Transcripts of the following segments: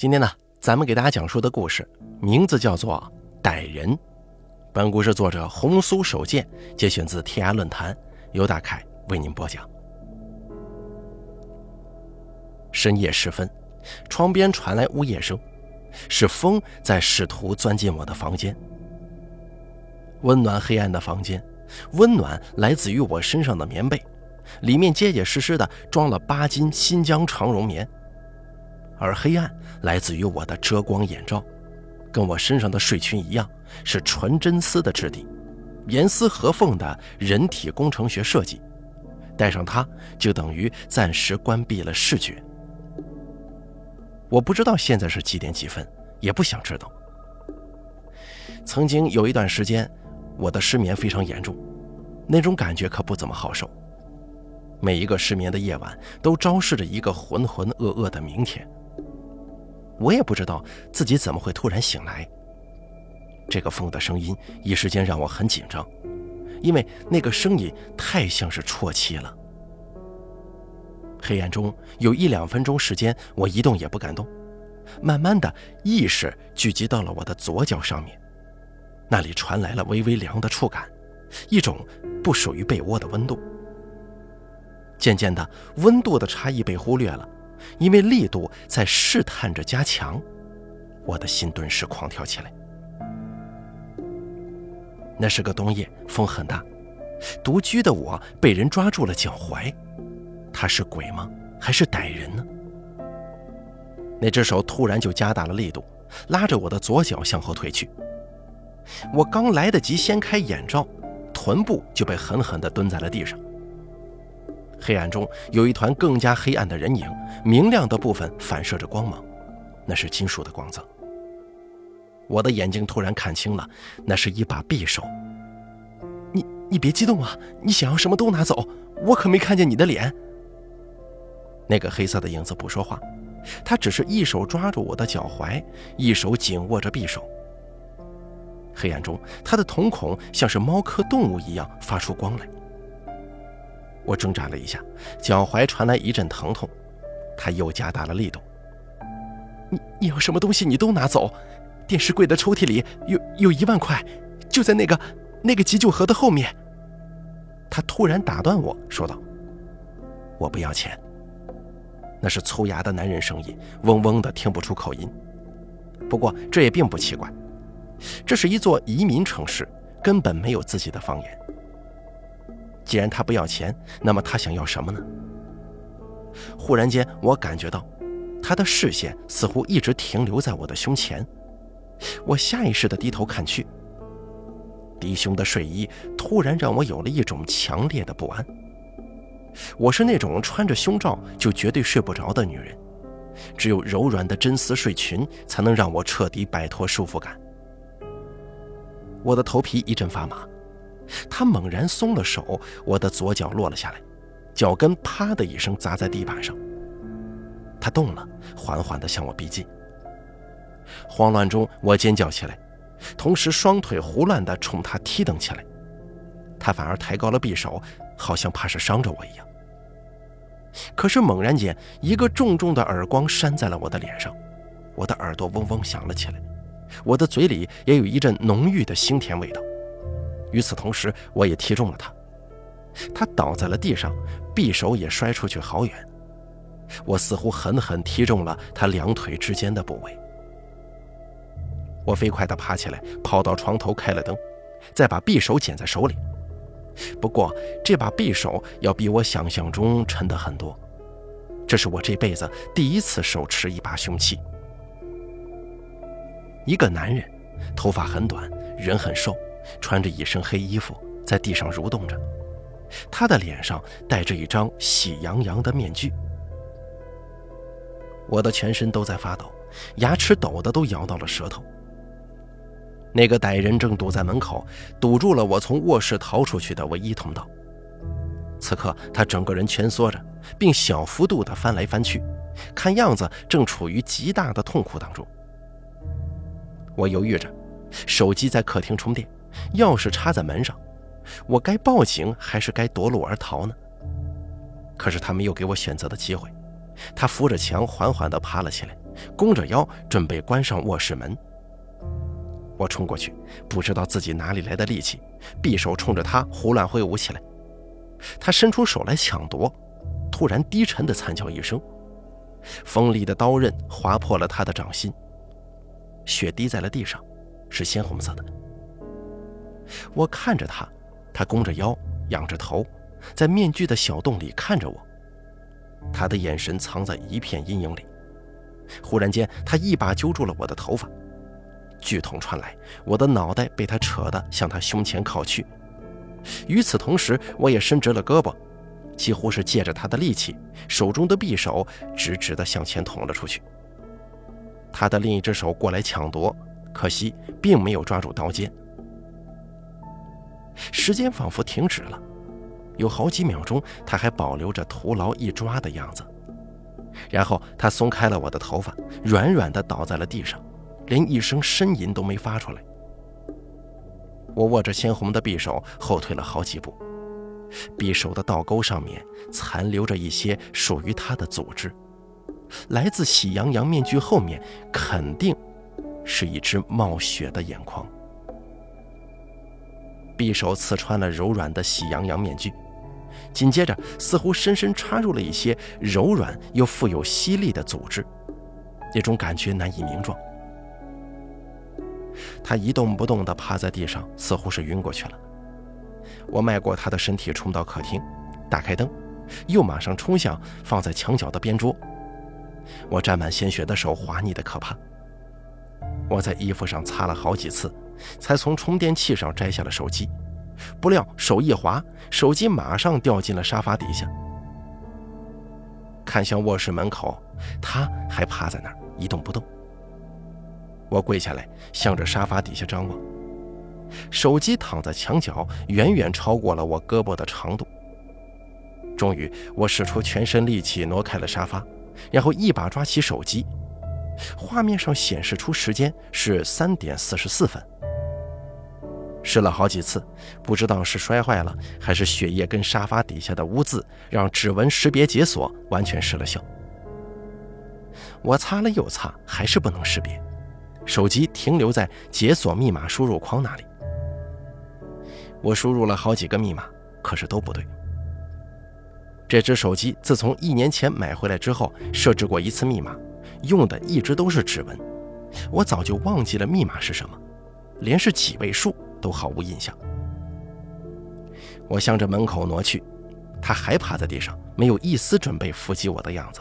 今天呢，咱们给大家讲述的故事名字叫做《歹人》。本故事作者红苏手剑节选自天涯论坛，由大凯为您播讲。深夜时分，窗边传来呜咽声，是风在试图钻进我的房间。温暖黑暗的房间，温暖来自于我身上的棉被，里面结结实实的装了八斤新疆长绒棉。而黑暗来自于我的遮光眼罩，跟我身上的睡裙一样，是纯真丝的质地，严丝合缝的人体工程学设计。戴上它，就等于暂时关闭了视觉。我不知道现在是几点几分，也不想知道。曾经有一段时间，我的失眠非常严重，那种感觉可不怎么好受。每一个失眠的夜晚，都昭示着一个浑浑噩噩的明天。我也不知道自己怎么会突然醒来。这个风的声音一时间让我很紧张，因为那个声音太像是啜泣了。黑暗中有一两分钟时间，我一动也不敢动。慢慢的，意识聚集到了我的左脚上面，那里传来了微微凉的触感，一种不属于被窝的温度。渐渐的，温度的差异被忽略了。因为力度在试探着加强，我的心顿时狂跳起来。那是个冬夜，风很大，独居的我被人抓住了脚踝，他是鬼吗？还是歹人呢？那只手突然就加大了力度，拉着我的左脚向后退去。我刚来得及掀开眼罩，臀部就被狠狠地蹲在了地上。黑暗中有一团更加黑暗的人影，明亮的部分反射着光芒，那是金属的光泽。我的眼睛突然看清了，那是一把匕首。你你别激动啊，你想要什么都拿走，我可没看见你的脸。那个黑色的影子不说话，他只是一手抓住我的脚踝，一手紧握着匕首。黑暗中，他的瞳孔像是猫科动物一样发出光来。我挣扎了一下，脚踝传来一阵疼痛，他又加大了力度。你你要什么东西你都拿走，电视柜的抽屉里有有一万块，就在那个那个急救盒的后面。他突然打断我说道：“我不要钱。”那是粗哑的男人声音，嗡嗡的，听不出口音。不过这也并不奇怪，这是一座移民城市，根本没有自己的方言。既然他不要钱，那么他想要什么呢？忽然间，我感觉到他的视线似乎一直停留在我的胸前。我下意识地低头看去，低胸的睡衣突然让我有了一种强烈的不安。我是那种穿着胸罩就绝对睡不着的女人，只有柔软的真丝睡裙才能让我彻底摆脱束缚感。我的头皮一阵发麻。他猛然松了手，我的左脚落了下来，脚跟啪的一声砸在地板上。他动了，缓缓地向我逼近。慌乱中，我尖叫起来，同时双腿胡乱地冲他踢蹬起来。他反而抬高了匕首，好像怕是伤着我一样。可是猛然间，一个重重的耳光扇在了我的脸上，我的耳朵嗡嗡响了起来，我的嘴里也有一阵浓郁的腥甜味道。与此同时，我也踢中了他，他倒在了地上，匕首也摔出去好远。我似乎狠狠踢中了他两腿之间的部位。我飞快地爬起来，跑到床头开了灯，再把匕首捡在手里。不过，这把匕首要比我想象中沉得很多。这是我这辈子第一次手持一把凶器。一个男人，头发很短，人很瘦。穿着一身黑衣服，在地上蠕动着，他的脸上戴着一张喜洋洋的面具。我的全身都在发抖，牙齿抖得都咬到了舌头。那个歹人正堵在门口，堵住了我从卧室逃出去的唯一通道。此刻，他整个人蜷缩着，并小幅度地翻来翻去，看样子正处于极大的痛苦当中。我犹豫着，手机在客厅充电。钥匙插在门上，我该报警还是该夺路而逃呢？可是他没有给我选择的机会，他扶着墙缓缓地爬了起来，弓着腰准备关上卧室门。我冲过去，不知道自己哪里来的力气，匕首冲着他胡乱挥舞起来。他伸出手来抢夺，突然低沉的惨叫一声，锋利的刀刃划破了他的掌心，血滴在了地上，是鲜红色的。我看着他，他弓着腰，仰着头，在面具的小洞里看着我。他的眼神藏在一片阴影里。忽然间，他一把揪住了我的头发，剧痛传来，我的脑袋被他扯得向他胸前靠去。与此同时，我也伸直了胳膊，几乎是借着他的力气，手中的匕首直直地向前捅了出去。他的另一只手过来抢夺，可惜并没有抓住刀尖。时间仿佛停止了，有好几秒钟，他还保留着徒劳一抓的样子。然后他松开了我的头发，软软的倒在了地上，连一声呻吟都没发出来。我握着鲜红的匕首，后退了好几步。匕首的倒钩上面残留着一些属于他的组织，来自喜羊羊面具后面，肯定是一只冒血的眼眶。匕首刺穿了柔软的喜羊羊面具。紧接着，似乎深深插入了一些柔软又富有吸力的组织，那种感觉难以名状。他一动不动地趴在地上，似乎是晕过去了。我迈过他的身体，冲到客厅，打开灯，又马上冲向放在墙角的边桌。我沾满鲜血的手滑腻得可怕。我在衣服上擦了好几次，才从充电器上摘下了手机。不料手一滑，手机马上掉进了沙发底下。看向卧室门口，他还趴在那儿一动不动。我跪下来，向着沙发底下张望，手机躺在墙角，远远超过了我胳膊的长度。终于，我使出全身力气挪开了沙发，然后一把抓起手机，画面上显示出时间是三点四十四分。试了好几次，不知道是摔坏了，还是血液跟沙发底下的污渍让指纹识别解锁完全失了效。我擦了又擦，还是不能识别，手机停留在解锁密码输入框那里。我输入了好几个密码，可是都不对。这只手机自从一年前买回来之后，设置过一次密码，用的一直都是指纹，我早就忘记了密码是什么，连是几位数。都毫无印象。我向着门口挪去，他还趴在地上，没有一丝准备伏击我的样子。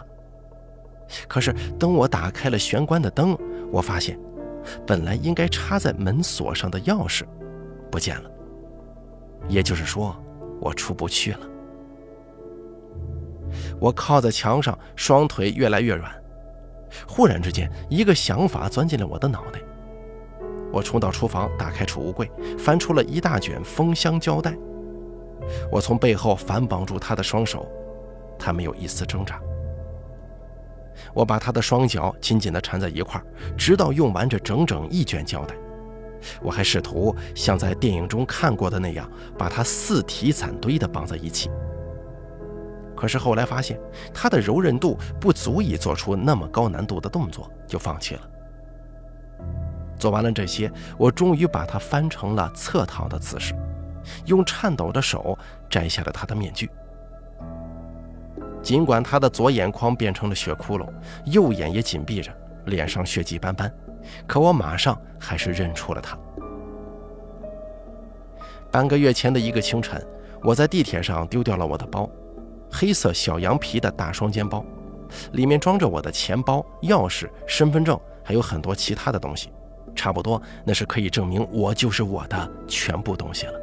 可是等我打开了玄关的灯，我发现，本来应该插在门锁上的钥匙，不见了。也就是说，我出不去了。我靠在墙上，双腿越来越软。忽然之间，一个想法钻进了我的脑袋。我冲到厨房，打开储物柜，翻出了一大卷封箱胶带。我从背后反绑住他的双手，他没有一丝挣扎。我把他的双脚紧紧地缠在一块，直到用完这整整一卷胶带。我还试图像在电影中看过的那样，把他四体攒堆地绑在一起。可是后来发现，他的柔韧度不足以做出那么高难度的动作，就放弃了。做完了这些，我终于把它翻成了侧躺的姿势，用颤抖的手摘下了他的面具。尽管他的左眼眶变成了血窟窿，右眼也紧闭着，脸上血迹斑斑，可我马上还是认出了他。半个月前的一个清晨，我在地铁上丢掉了我的包，黑色小羊皮的大双肩包，里面装着我的钱包、钥匙、身份证，还有很多其他的东西。差不多，那是可以证明我就是我的全部东西了。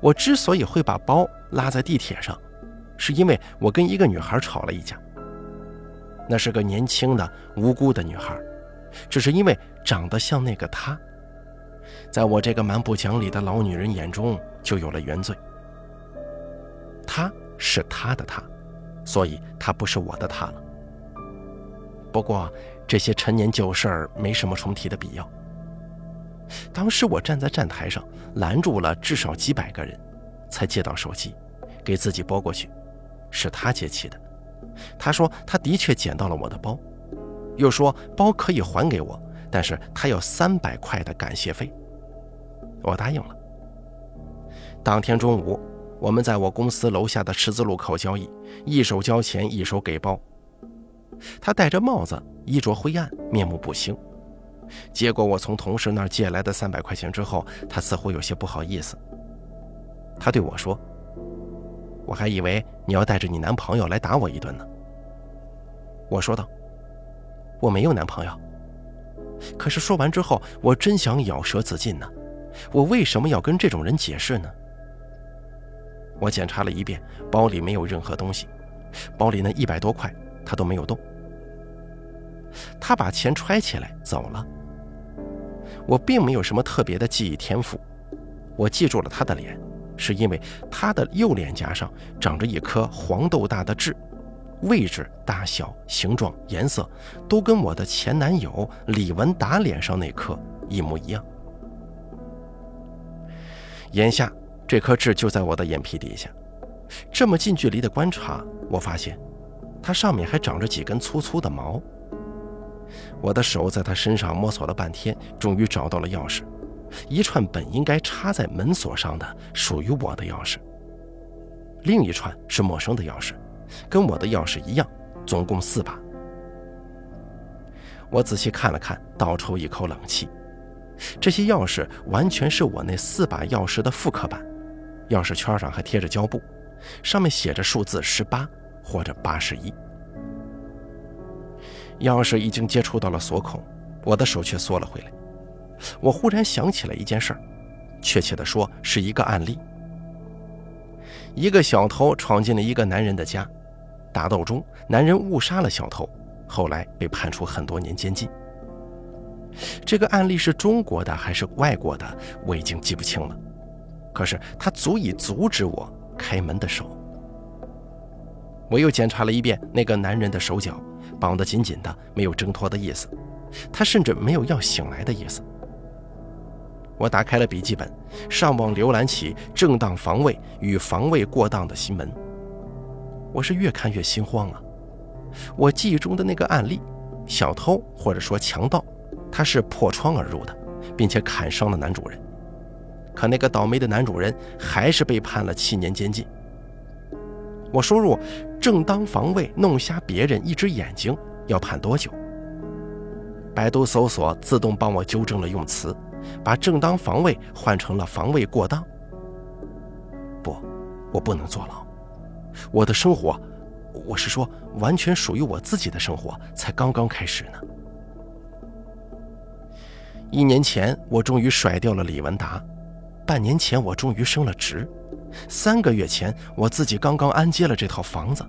我之所以会把包拉在地铁上，是因为我跟一个女孩吵了一架。那是个年轻的无辜的女孩，只是因为长得像那个她，在我这个蛮不讲理的老女人眼中就有了原罪。她是她的她，所以她不是我的她了。不过。这些陈年旧事儿没什么重提的必要。当时我站在站台上，拦住了至少几百个人，才接到手机，给自己拨过去。是他接起的，他说他的确捡到了我的包，又说包可以还给我，但是他要三百块的感谢费。我答应了。当天中午，我们在我公司楼下的十字路口交易，一手交钱，一手给包。他戴着帽子，衣着灰暗，面目不清。接过我从同事那儿借来的三百块钱之后，他似乎有些不好意思。他对我说：“我还以为你要带着你男朋友来打我一顿呢。”我说道：“我没有男朋友。”可是说完之后，我真想咬舌自尽呢。我为什么要跟这种人解释呢？我检查了一遍，包里没有任何东西，包里那一百多块他都没有动。他把钱揣起来走了。我并没有什么特别的记忆天赋，我记住了他的脸，是因为他的右脸颊上长着一颗黄豆大的痣，位置、大小、形状、颜色都跟我的前男友李文达脸上那颗一模一样。眼下这颗痣就在我的眼皮底下，这么近距离的观察，我发现它上面还长着几根粗粗的毛。我的手在他身上摸索了半天，终于找到了钥匙，一串本应该插在门锁上的属于我的钥匙，另一串是陌生的钥匙，跟我的钥匙一样，总共四把。我仔细看了看，倒抽一口冷气，这些钥匙完全是我那四把钥匙的复刻版，钥匙圈上还贴着胶布，上面写着数字十八或者八十一。钥匙已经接触到了锁孔，我的手却缩了回来。我忽然想起了一件事儿，确切的说是一个案例。一个小偷闯进了一个男人的家，打斗中男人误杀了小偷，后来被判处很多年监禁。这个案例是中国的还是外国的，我已经记不清了。可是他足以阻止我开门的手。我又检查了一遍那个男人的手脚。绑得紧紧的，没有挣脱的意思，他甚至没有要醒来的意思。我打开了笔记本，上网浏览起正当防卫与防卫过当的新闻。我是越看越心慌啊！我记忆中的那个案例，小偷或者说强盗，他是破窗而入的，并且砍伤了男主人，可那个倒霉的男主人还是被判了七年监禁。我输入“正当防卫弄瞎别人一只眼睛”要判多久？百度搜索自动帮我纠正了用词，把“正当防卫”换成了“防卫过当”。不，我不能坐牢。我的生活，我是说完全属于我自己的生活，才刚刚开始呢。一年前，我终于甩掉了李文达；半年前，我终于升了职。三个月前，我自己刚刚安接了这套房子，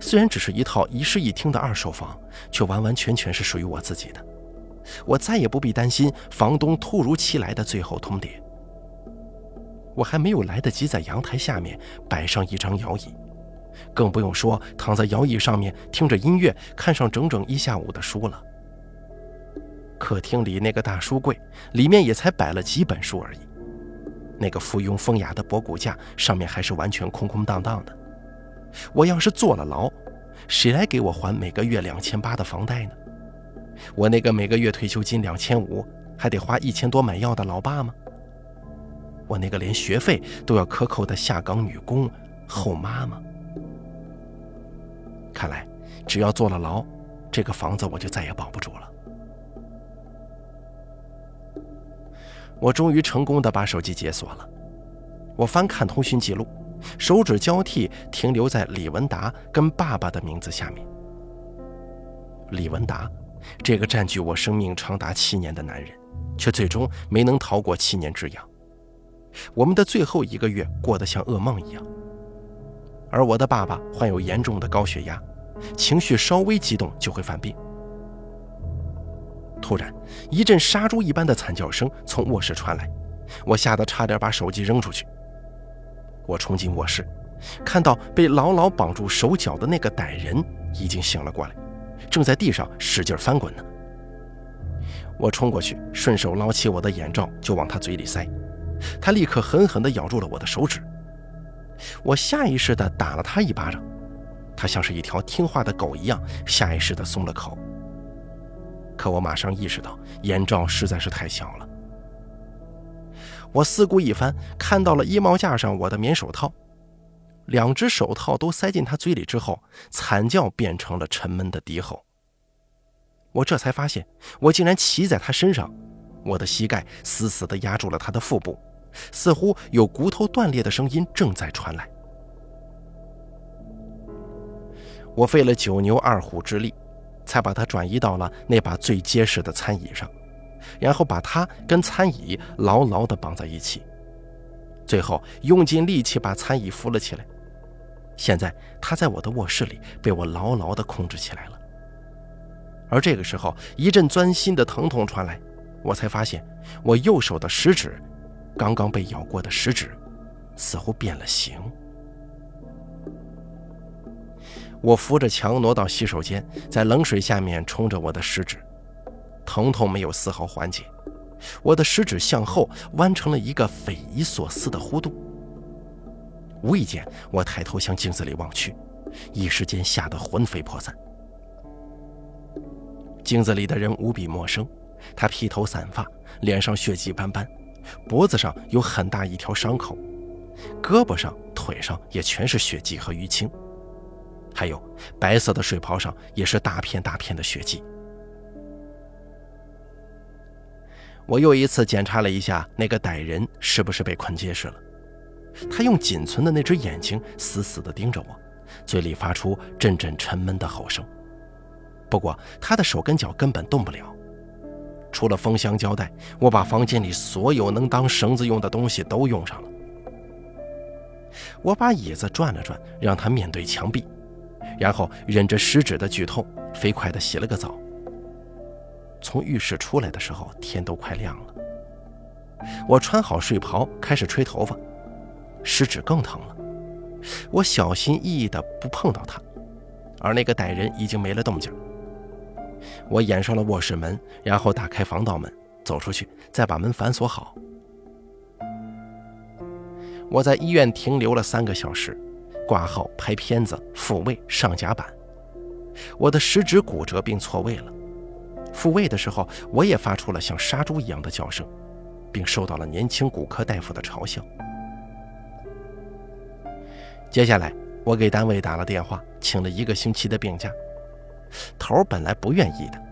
虽然只是一套一室一厅的二手房，却完完全全是属于我自己的。我再也不必担心房东突如其来的最后通牒。我还没有来得及在阳台下面摆上一张摇椅，更不用说躺在摇椅上面听着音乐看上整整一下午的书了。客厅里那个大书柜，里面也才摆了几本书而已。那个附庸风雅的博古架上面还是完全空空荡荡的。我要是坐了牢，谁来给我还每个月两千八的房贷呢？我那个每个月退休金两千五，还得花一千多买药的老爸吗？我那个连学费都要克扣的下岗女工后妈吗？看来，只要坐了牢，这个房子我就再也保不住了。我终于成功的把手机解锁了。我翻看通讯记录，手指交替停留在李文达跟爸爸的名字下面。李文达，这个占据我生命长达七年的男人，却最终没能逃过七年之痒。我们的最后一个月过得像噩梦一样。而我的爸爸患有严重的高血压，情绪稍微激动就会犯病。突然，一阵杀猪一般的惨叫声从卧室传来，我吓得差点把手机扔出去。我冲进卧室，看到被牢牢绑住手脚的那个歹人已经醒了过来，正在地上使劲翻滚呢。我冲过去，顺手捞起我的眼罩就往他嘴里塞，他立刻狠狠地咬住了我的手指。我下意识地打了他一巴掌，他像是一条听话的狗一样，下意识地松了口，可我马上意识到眼罩实在是太小了。我四顾一番，看到了衣帽架上我的棉手套，两只手套都塞进他嘴里之后，惨叫变成了沉闷的低吼。我这才发现，我竟然骑在他身上，我的膝盖死死地压住了他的腹部，似乎有骨头断裂的声音正在传来。我费了九牛二虎之力，才把他转移到了那把最结实的餐椅上。然后把他跟餐椅牢牢地绑在一起，最后用尽力气把餐椅扶了起来。现在他在我的卧室里被我牢牢地控制起来了。而这个时候，一阵钻心的疼痛传来，我才发现我右手的食指，刚刚被咬过的食指，似乎变了形。我扶着墙挪到洗手间，在冷水下面冲着我的食指。疼痛没有丝毫缓解，我的食指向后弯成了一个匪夷所思的弧度。无意间，我抬头向镜子里望去，一时间吓得魂飞魄散。镜子里的人无比陌生，他披头散发，脸上血迹斑斑，脖子上有很大一条伤口，胳膊上、腿上也全是血迹和淤青，还有白色的睡袍上也是大片大片的血迹。我又一次检查了一下那个歹人是不是被捆结实了。他用仅存的那只眼睛死死地盯着我，嘴里发出阵阵沉闷的吼声。不过他的手跟脚根本动不了。除了封箱胶带，我把房间里所有能当绳子用的东西都用上了。我把椅子转了转，让他面对墙壁，然后忍着食指的剧痛，飞快地洗了个澡。从浴室出来的时候，天都快亮了。我穿好睡袍，开始吹头发，食指更疼了。我小心翼翼地不碰到它，而那个歹人已经没了动静。我掩上了卧室门，然后打开防盗门，走出去，再把门反锁好。我在医院停留了三个小时，挂号、拍片子、复位、上甲板。我的食指骨折并错位了。复位的时候，我也发出了像杀猪一样的叫声，并受到了年轻骨科大夫的嘲笑。接下来，我给单位打了电话，请了一个星期的病假。头本来不愿意的，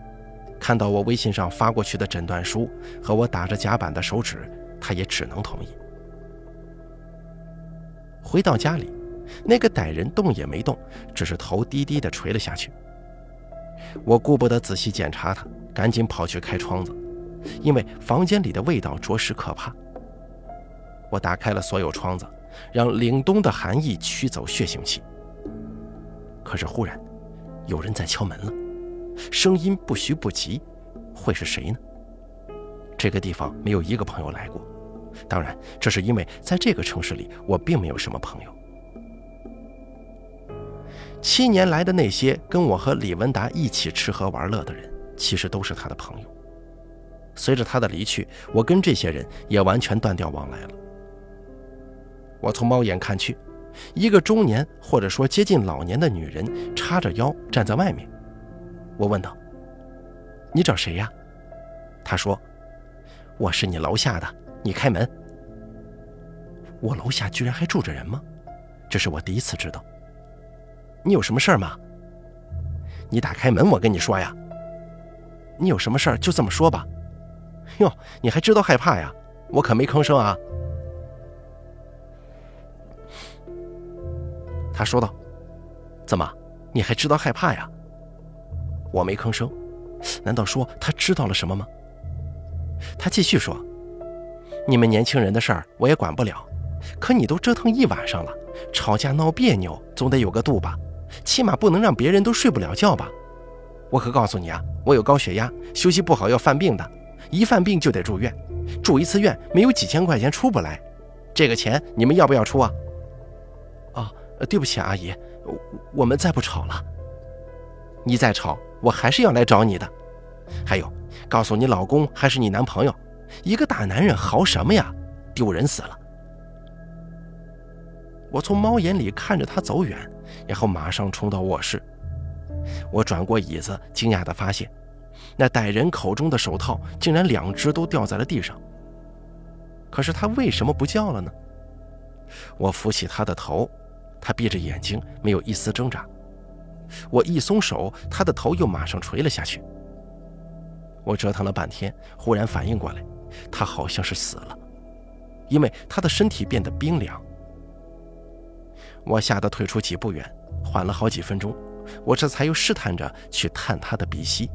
看到我微信上发过去的诊断书和我打着甲板的手指，他也只能同意。回到家里，那个歹人动也没动，只是头低低的垂了下去。我顾不得仔细检查他，赶紧跑去开窗子，因为房间里的味道着实可怕。我打开了所有窗子，让凛冬的寒意驱走血腥气。可是忽然，有人在敲门了，声音不徐不急，会是谁呢？这个地方没有一个朋友来过，当然，这是因为在这个城市里，我并没有什么朋友。七年来的那些跟我和李文达一起吃喝玩乐的人，其实都是他的朋友。随着他的离去，我跟这些人也完全断掉往来了。我从猫眼看去，一个中年或者说接近老年的女人叉着腰站在外面。我问道：“你找谁呀？”她说：“我是你楼下的，你开门。”我楼下居然还住着人吗？这是我第一次知道。你有什么事儿吗？你打开门，我跟你说呀。你有什么事儿就这么说吧。哟，你还知道害怕呀？我可没吭声啊。他说道：“怎么，你还知道害怕呀？”我没吭声。难道说他知道了什么吗？他继续说：“你们年轻人的事儿我也管不了，可你都折腾一晚上了，吵架闹别扭总得有个度吧。”起码不能让别人都睡不了觉吧？我可告诉你啊，我有高血压，休息不好要犯病的，一犯病就得住院，住一次院没有几千块钱出不来，这个钱你们要不要出啊？哦，对不起阿姨，我们再不吵了。你再吵，我还是要来找你的。还有，告诉你老公还是你男朋友，一个大男人嚎什么呀？丢人死了！我从猫眼里看着他走远。然后马上冲到卧室，我转过椅子，惊讶地发现，那歹人口中的手套竟然两只都掉在了地上。可是他为什么不叫了呢？我扶起他的头，他闭着眼睛，没有一丝挣扎。我一松手，他的头又马上垂了下去。我折腾了半天，忽然反应过来，他好像是死了，因为他的身体变得冰凉。我吓得退出几步远，缓了好几分钟，我这才又试探着去探他的鼻息。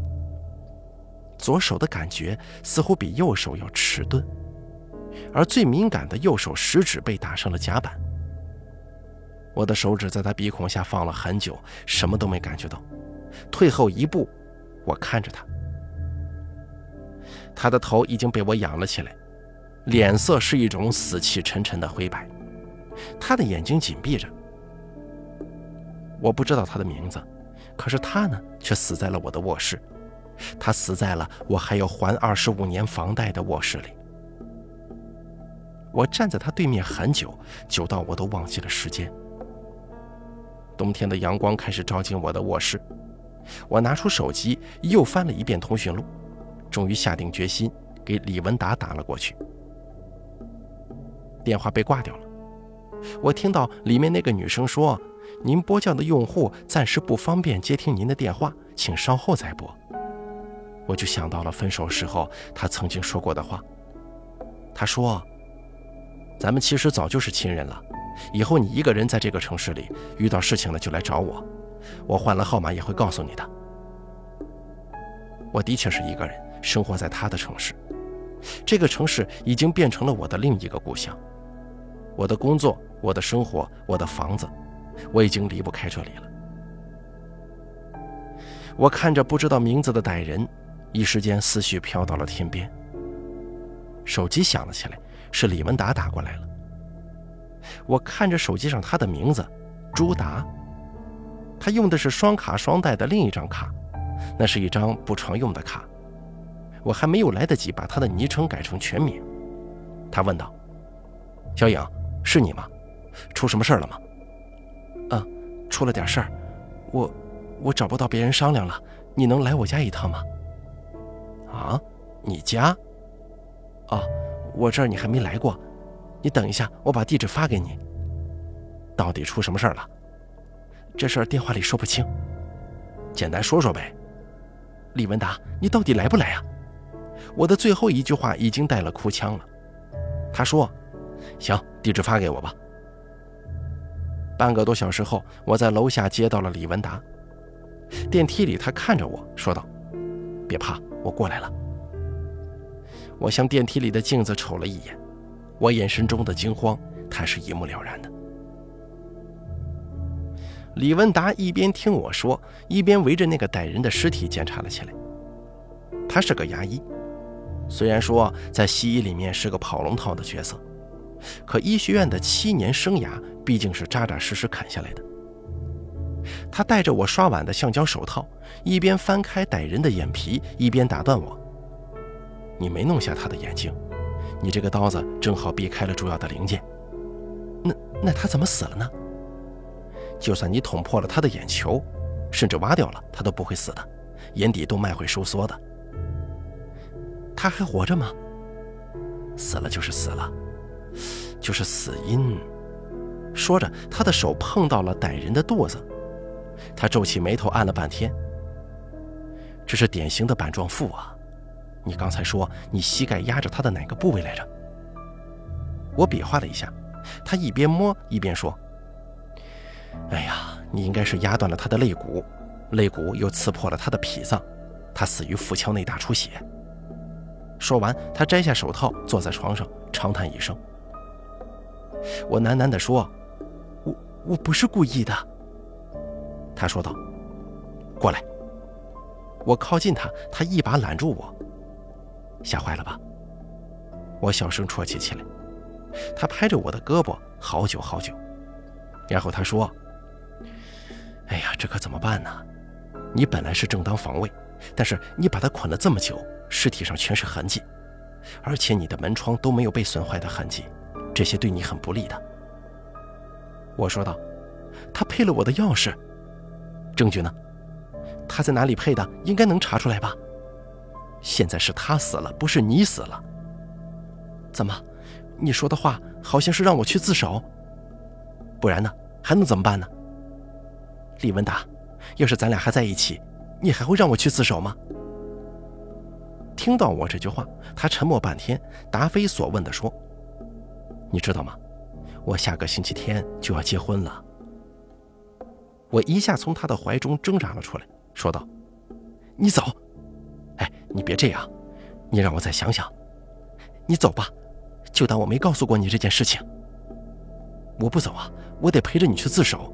左手的感觉似乎比右手要迟钝，而最敏感的右手食指被打上了夹板。我的手指在他鼻孔下放了很久，什么都没感觉到。退后一步，我看着他，他的头已经被我仰了起来，脸色是一种死气沉沉的灰白，他的眼睛紧闭着。我不知道他的名字，可是他呢，却死在了我的卧室。他死在了我还要还二十五年房贷的卧室里。我站在他对面很久，久到我都忘记了时间。冬天的阳光开始照进我的卧室，我拿出手机又翻了一遍通讯录，终于下定决心给李文达打了过去。电话被挂掉了，我听到里面那个女生说：“您拨叫的用户暂时不方便接听您的电话，请稍后再拨。”我就想到了分手时候他曾经说过的话。他说：“咱们其实早就是亲人了，以后你一个人在这个城市里遇到事情了就来找我，我换了号码也会告诉你的。”我的确是一个人生活在他的城市，这个城市已经变成了我的另一个故乡。我的工作、我的生活、我的房子，我已经离不开这里了。我看着不知道名字的歹人。一时间，思绪飘到了天边。手机响了起来，是李文达打过来了。我看着手机上他的名字，朱达。他用的是双卡双待的另一张卡，那是一张不常用的卡。我还没有来得及把他的昵称改成全名，他问道：“小影，是你吗？出什么事了吗？”“，出了点事儿。我，我找不到别人商量了，你能来我家一趟吗？”啊，你家？哦，我这儿你还没来过，你等一下，我把地址发给你。到底出什么事儿了？这事儿电话里说不清，简单说说呗。李文达，你到底来不来啊？我的最后一句话已经带了哭腔了。他说：“行，地址发给我吧。”半个多小时后，我在楼下接到了李文达。电梯里，他看着我说道：“别怕。”我过来了。我向电梯里的镜子瞅了一眼，我眼神中的惊慌，他是一目了然的。李文达一边听我说，一边围着那个歹人的尸体检查了起来。他是个牙医，虽然说在西医里面是个跑龙套的角色，可医学院的七年生涯毕竟是扎扎实实砍下来的。他戴着我刷碗的橡胶手套，一边翻开歹人的眼皮，一边打断我：“你没弄瞎他的眼睛，你这个刀子正好避开了主要的零件。那那他怎么死了呢？就算你捅破了他的眼球，甚至挖掉了，他都不会死的，眼底动脉会收缩的。他还活着吗？死了就是死了，就是死因。”说着，他的手碰到了歹人的肚子。他皱起眉头，按了半天。这是典型的板状腹啊！你刚才说你膝盖压着他的哪个部位来着？我比划了一下，他一边摸一边说：“哎呀，你应该是压断了他的肋骨，肋骨又刺破了他的脾脏，他死于腹腔内大出血。”说完，他摘下手套，坐在床上，长叹一声。我喃喃地说：“我我不是故意的。”他说道：“过来。”我靠近他，他一把揽住我。吓坏了吧？我小声啜泣起来。他拍着我的胳膊好久好久，然后他说：“哎呀，这可怎么办呢？你本来是正当防卫，但是你把他捆了这么久，尸体上全是痕迹，而且你的门窗都没有被损坏的痕迹，这些对你很不利的。”我说道：“他配了我的钥匙。”证据呢？他在哪里配的？应该能查出来吧？现在是他死了，不是你死了。怎么？你说的话好像是让我去自首？不然呢？还能怎么办呢？李文达，要是咱俩还在一起，你还会让我去自首吗？听到我这句话，他沉默半天，答非所问地说：“你知道吗？我下个星期天就要结婚了。”我一下从他的怀中挣扎了出来，说道：“你走！哎，你别这样，你让我再想想。你走吧，就当我没告诉过你这件事情。我不走啊，我得陪着你去自首。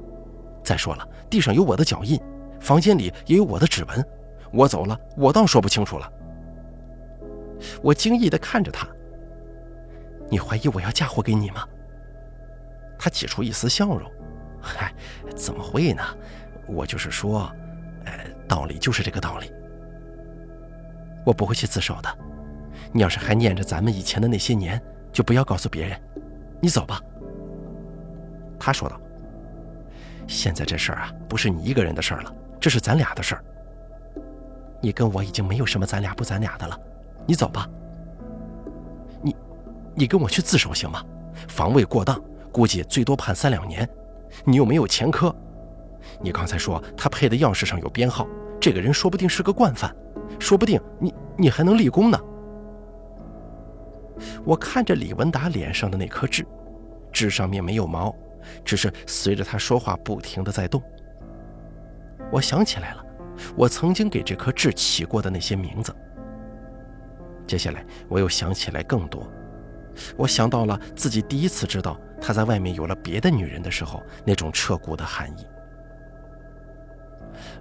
再说了，地上有我的脚印，房间里也有我的指纹。我走了，我倒说不清楚了。”我惊异地看着他。你怀疑我要嫁祸给你吗？他挤出一丝笑容。嗨，怎么会呢？我就是说，呃，道理就是这个道理。我不会去自首的。你要是还念着咱们以前的那些年，就不要告诉别人。你走吧。他说道。现在这事儿啊，不是你一个人的事儿了，这是咱俩的事儿。你跟我已经没有什么咱俩不咱俩的了。你走吧，你跟我去自首行吗？防卫过当，估计最多判三两年。你又没有前科，你刚才说他配的钥匙上有编号，这个人说不定是个惯犯，说不定你你还能立功呢。我看着李文达脸上的那颗痣，痣上面没有毛，只是随着他说话不停的在动。我想起来了，我曾经给这颗痣起过的那些名字。接下来，我又想起来更多。我想到了自己第一次知道他在外面有了别的女人的时候那种彻骨的寒意。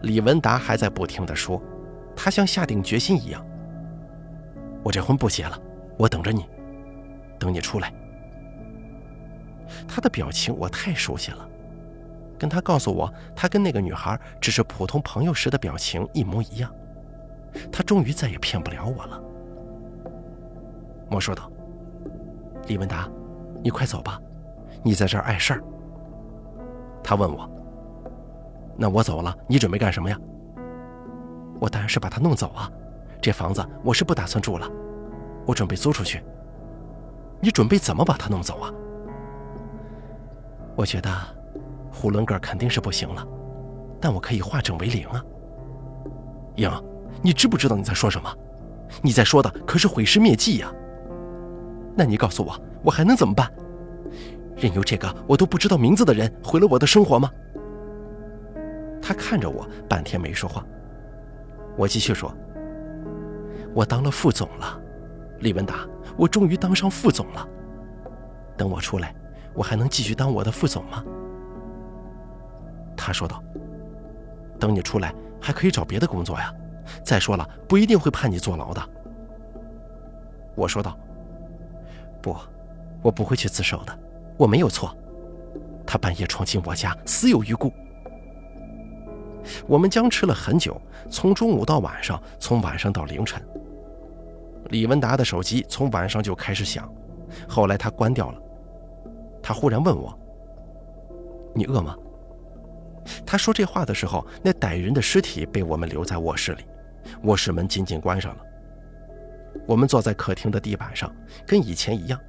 李文达还在不停地说，他像下定决心一样：“我这婚不结了，我等着你，等你出来。”他的表情我太熟悉了，跟他告诉我他跟那个女孩只是普通朋友时的表情一模一样。他终于再也骗不了我了。我说道：“李文达，你快走吧，你在这儿碍事儿。”他问我：“那我走了，你准备干什么呀？”我当然是把他弄走啊！这房子我是不打算住了，我准备租出去。你准备怎么把他弄走啊？我觉得囫囵个肯定是不行了，但我可以化整为零啊。英，你知不知道你在说什么？你在说的可是毁尸灭迹呀！那你告诉我，我还能怎么办？任由这个我都不知道名字的人毁了我的生活吗？他看着我，半天没说话。我继续说：“我当了副总了，李文达，我终于当上副总了。等我出来，我还能继续当我的副总吗？”他说道：“等你出来，还可以找别的工作呀。再说了，不一定会判你坐牢的。”我说道。不，我不会去自首的，我没有错。他半夜闯进我家，死有余辜。我们僵持了很久，从中午到晚上，从晚上到凌晨。李文达的手机从晚上就开始响，后来他关掉了。他忽然问我：“你饿吗？”他说这话的时候，那歹人的尸体被我们留在卧室里，卧室门紧紧关上了。我们坐在客厅的地板上，跟以前一样。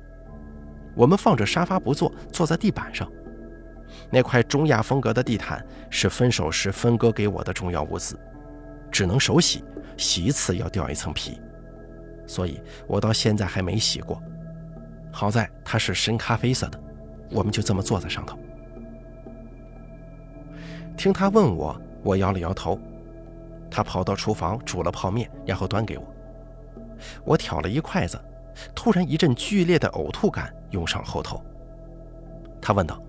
我们放着沙发不坐，坐在地板上。那块中亚风格的地毯是分手时分割给我的重要物资，只能手洗，洗一次要掉一层皮，所以我到现在还没洗过。好在它是深咖啡色的，我们就这么坐在上头。听他问我，我摇了摇头。他跑到厨房煮了泡面，然后端给我。我挑了一筷子，突然一阵剧烈的呕吐感涌上后头。他问道：“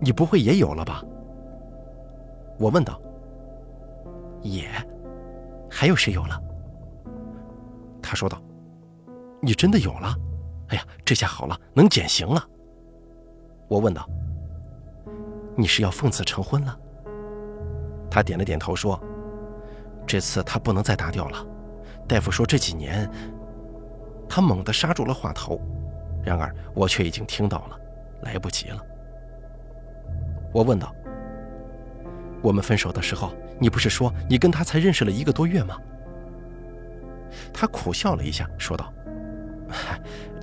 你不会也有了吧？”我问道：“也，还有谁有了？”他说道：“你真的有了？哎呀，这下好了，能减刑了。”我问道：“你是要奉子成婚了？”他点了点头说：“这次他不能再打掉了。”大夫说：“这几年，他猛地刹住了话头，然而我却已经听到了，来不及了。”我问道：“我们分手的时候，你不是说你跟他才认识了一个多月吗？”他苦笑了一下，说道：“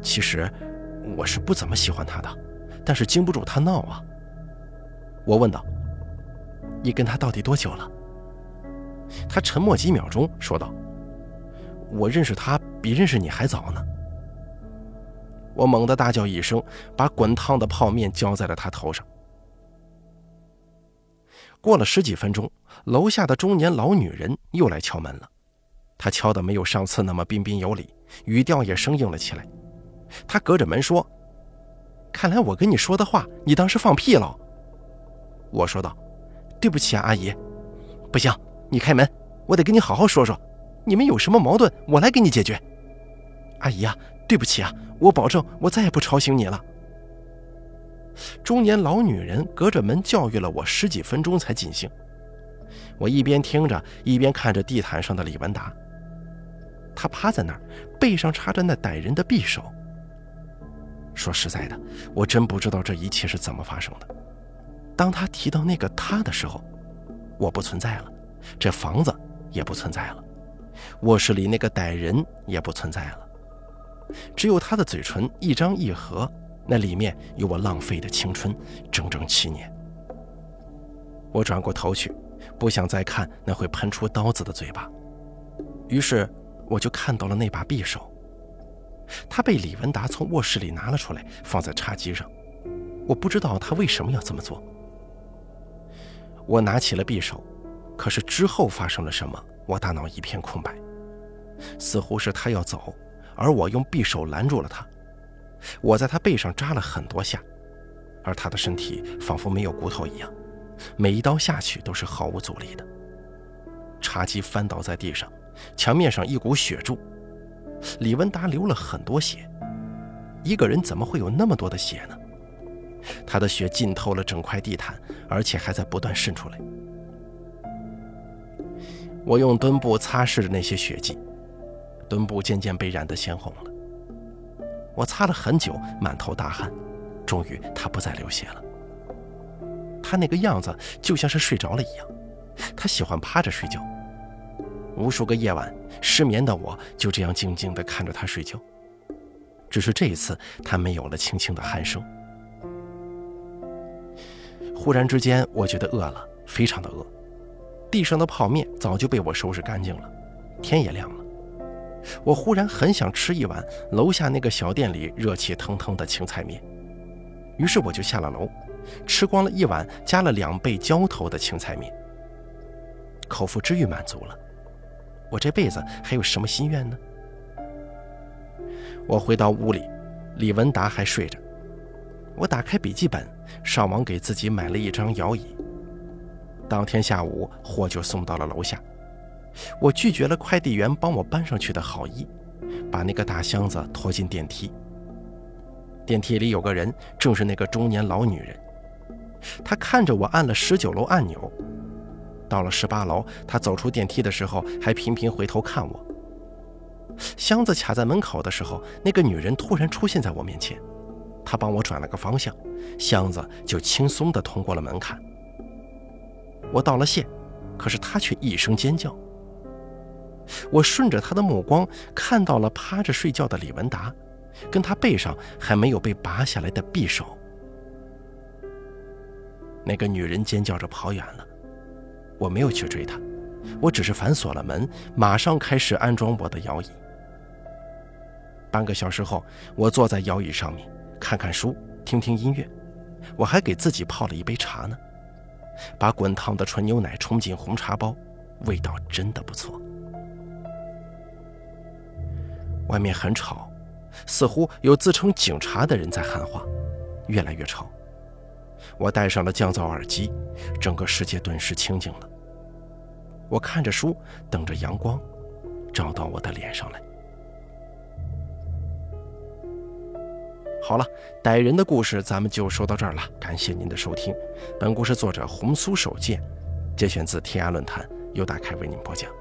其实我是不怎么喜欢他的，但是经不住他闹啊。”我问道：“你跟他到底多久了？”他沉默几秒钟，说道：“我认识他比认识你还早呢。”我猛地大叫一声，把滚烫的泡面浇在了他头上。过了十几分钟，楼下的中年老女人又来敲门了。她敲的没有上次那么彬彬有礼，语调也生硬了起来。她隔着门说：“看来我跟你说的话，你当是放屁了。”我说道：“对不起啊，阿姨，不行，你开门，我得跟你好好说说，你们有什么矛盾，我来给你解决。”阿姨啊，对不起啊，我保证我再也不吵醒你了。中年老女人隔着门教育了我十几分钟才尽兴。我一边听着，一边看着地毯上的李文达。他趴在那儿，背上插着那歹人的匕首。说实在的，我真不知道这一切是怎么发生的。当他提到那个他的时候，我不存在了，这房子也不存在了，卧室里那个歹人也不存在了，只有他的嘴唇一张一合。那里面有我浪费的青春，整整七年。我转过头去，不想再看那会喷出刀子的嘴巴，于是我就看到了那把匕首。他被李文达从卧室里拿了出来，放在茶几上。我不知道他为什么要这么做。我拿起了匕首，可是之后发生了什么，我大脑一片空白。似乎是他要走，而我用匕首拦住了他。我在他背上扎了很多下，而他的身体仿佛没有骨头一样，每一刀下去都是毫无阻力的。茶几翻倒在地上，墙面上一股血柱。李文达流了很多血，一个人怎么会有那么多的血呢？他的血浸透了整块地毯，而且还在不断渗出来。我用墩布擦拭着那些血迹，墩布渐渐被染得鲜红了。我擦了很久，满头大汗，终于他不再流血了。他那个样子就像是睡着了一样，他喜欢趴着睡觉。无数个夜晚，失眠的我就这样静静地看着他睡觉。只是这一次，他没有了轻轻的鼾声。忽然之间，我觉得饿了，非常的饿。地上的泡面早就被我收拾干净了，天也亮了。我忽然很想吃一碗楼下那个小店里热气腾腾的青菜面，于是我就下了楼，吃光了一碗加了两倍浇头的青菜面，口腹之欲满足了，我这辈子还有什么心愿呢？我回到屋里，李文达还睡着，我打开笔记本，上网给自己买了一张摇椅。当天下午，货就送到了楼下。我拒绝了快递员帮我搬上去的好意，把那个大箱子拖进电梯。电梯里有个人，正是那个中年老女人。她看着我按了十九楼按钮，到了十八楼，她走出电梯的时候还频频回头看我。箱子卡在门口的时候，那个女人突然出现在我面前，她帮我转了个方向，箱子就轻松地通过了门槛。我道了谢，可是她却一声尖叫。我顺着他的目光看到了趴着睡觉的李文达，跟他背上还没有被拔下来的匕首。那个女人尖叫着跑远了，我没有去追她，我只是反锁了门，马上开始安装我的摇椅。半个小时后，我坐在摇椅上面，看看书，听听音乐，我还给自己泡了一杯茶呢，把滚烫的纯牛奶冲进红茶包，味道真的不错。外面很吵，似乎有自称警察的人在喊话，越来越吵。我戴上了降噪耳机，整个世界顿时清静了。我看着书，等着阳光照到我的脸上来。好了，歹人的故事咱们就说到这儿了，感谢您的收听。本故事作者红酥手剑，节选自天涯论坛，由大凯为您播讲。